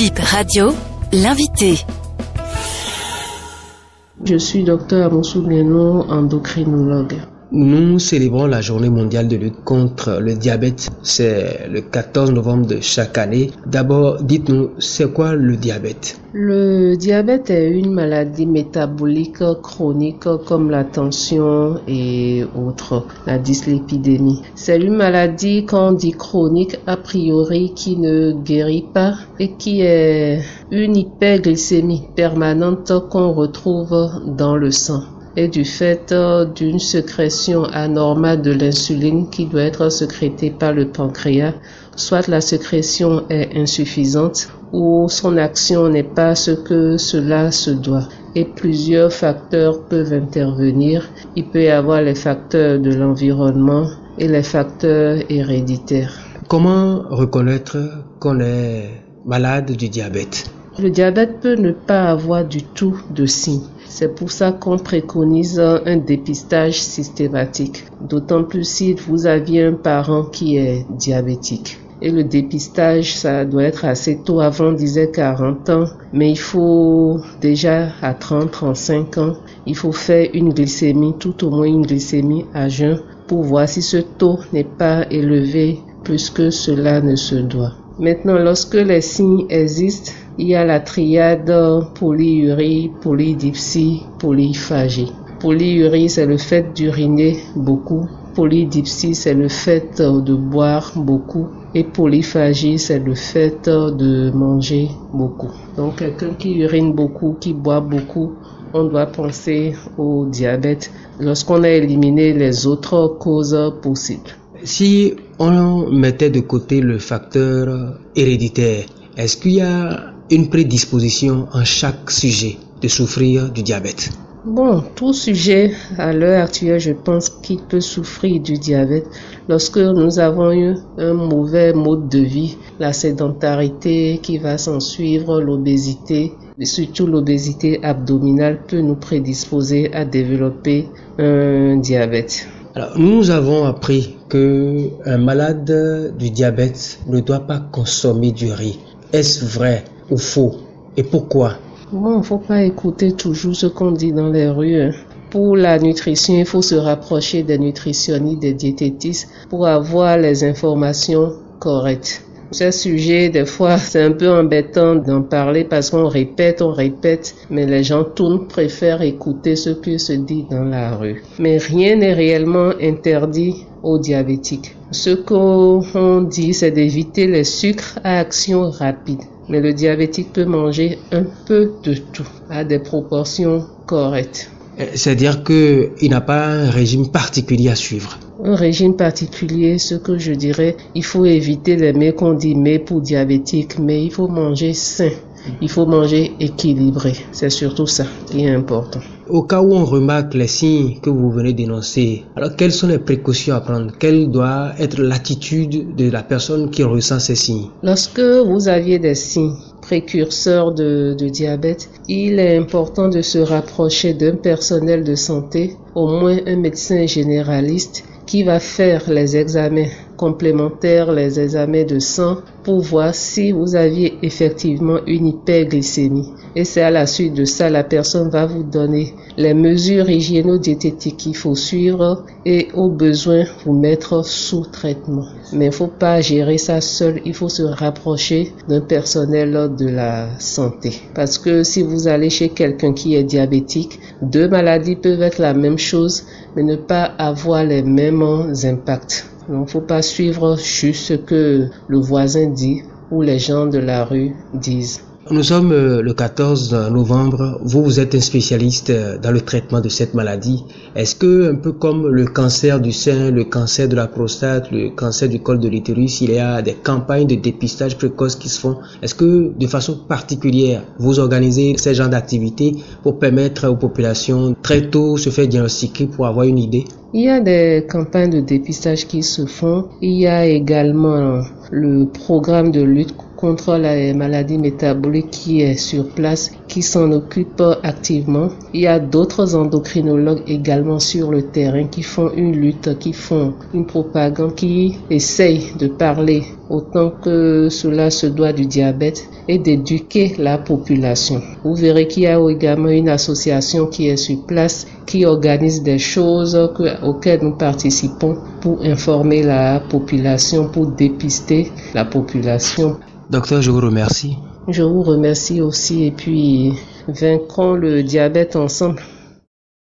Bip Radio, l'invité. Je suis docteur Moussou endocrinologue. Nous célébrons la journée mondiale de lutte contre le diabète. C'est le 14 novembre de chaque année. D'abord, dites-nous, c'est quoi le diabète? Le diabète est une maladie métabolique chronique comme la tension et autres, la dyslipidémie. C'est une maladie qu'on dit chronique a priori qui ne guérit pas et qui est une hyperglycémie permanente qu'on retrouve dans le sang et du fait euh, d'une sécrétion anormale de l'insuline qui doit être sécrétée par le pancréas, soit la sécrétion est insuffisante ou son action n'est pas ce que cela se doit. Et plusieurs facteurs peuvent intervenir. Il peut y avoir les facteurs de l'environnement et les facteurs héréditaires. Comment reconnaître qu'on est malade du diabète? Le diabète peut ne pas avoir du tout de signes. C'est pour ça qu'on préconise un dépistage systématique, d'autant plus si vous aviez un parent qui est diabétique. Et le dépistage, ça doit être assez tôt, avant on disait 40 ans, mais il faut déjà à 30, 35 ans, il faut faire une glycémie, tout au moins une glycémie à jeun, pour voir si ce taux n'est pas élevé plus que cela ne se doit. Maintenant, lorsque les signes existent, il y a la triade polyurie, polydipsie, polyphagie. Polyurie, c'est le fait d'uriner beaucoup. Polydipsie, c'est le fait de boire beaucoup. Et polyphagie, c'est le fait de manger beaucoup. Donc, quelqu'un qui urine beaucoup, qui boit beaucoup, on doit penser au diabète lorsqu'on a éliminé les autres causes possibles. Si on mettait de côté le facteur héréditaire, est-ce qu'il y a une prédisposition en chaque sujet de souffrir du diabète Bon, tout sujet à l'heure actuelle, je pense qu'il peut souffrir du diabète lorsque nous avons eu un mauvais mode de vie, la sédentarité qui va s'en suivre, l'obésité, surtout l'obésité abdominale peut nous prédisposer à développer un diabète. Alors, nous avons appris que un malade du diabète ne doit pas consommer du riz. Est-ce vrai? Ou faux Et pourquoi? Bon, il faut pas écouter toujours ce qu'on dit dans les rues. Hein. Pour la nutrition, il faut se rapprocher des nutritionnistes, des diététistes pour avoir les informations correctes. Ce sujet, des fois, c'est un peu embêtant d'en parler parce qu'on répète, on répète, mais les gens tournent, préfèrent écouter ce qui se dit dans la rue. Mais rien n'est réellement interdit aux diabétiques. Ce qu'on dit, c'est d'éviter les sucres à action rapide. Mais le diabétique peut manger un peu de tout à des proportions correctes. Euh, c'est-à-dire qu'il n'a pas un régime particulier à suivre. Un régime particulier, ce que je dirais, il faut éviter les mets qu'on dit mets pour diabétique, mais il faut manger sain. Il faut manger équilibré. C'est surtout ça qui est important. Au cas où on remarque les signes que vous venez d'énoncer, alors quelles sont les précautions à prendre? Quelle doit être l'attitude de la personne qui ressent ces signes? Lorsque vous aviez des signes précurseurs de, de diabète, il est important de se rapprocher d'un personnel de santé, au moins un médecin généraliste qui va faire les examens complémentaires, les examens de sang pour voir si vous aviez effectivement une hyperglycémie. Et c'est à la suite de ça, la personne va vous donner les mesures hygiéno-diététiques qu'il faut suivre et au besoin vous mettre sous traitement. Mais il faut pas gérer ça seul, il faut se rapprocher d'un personnel de la santé. Parce que si vous allez chez quelqu'un qui est diabétique, deux maladies peuvent être la même chose, mais ne pas avoir les mêmes impacts. Donc, faut pas suivre juste ce que le voisin dit ou les gens de la rue disent. Nous sommes euh, le 14 novembre. Vous, vous êtes un spécialiste euh, dans le traitement de cette maladie. Est-ce que, un peu comme le cancer du sein, le cancer de la prostate, le cancer du col de l'utérus, il y a des campagnes de dépistage précoce qui se font? Est-ce que, de façon particulière, vous organisez ces genres d'activités pour permettre aux populations très tôt se faire diagnostiquer pour avoir une idée? Il y a des campagnes de dépistage qui se font. Il y a également le programme de lutte contre la maladie métabolique qui est sur place, qui s'en occupe activement. Il y a d'autres endocrinologues également sur le terrain qui font une lutte, qui font une propagande, qui essayent de parler autant que cela se doit du diabète et d'éduquer la population. Vous verrez qu'il y a également une association qui est sur place qui organise des choses auxquelles nous participons pour informer la population, pour dépister la population. Docteur, je vous remercie. Je vous remercie aussi et puis vaincrons le diabète ensemble.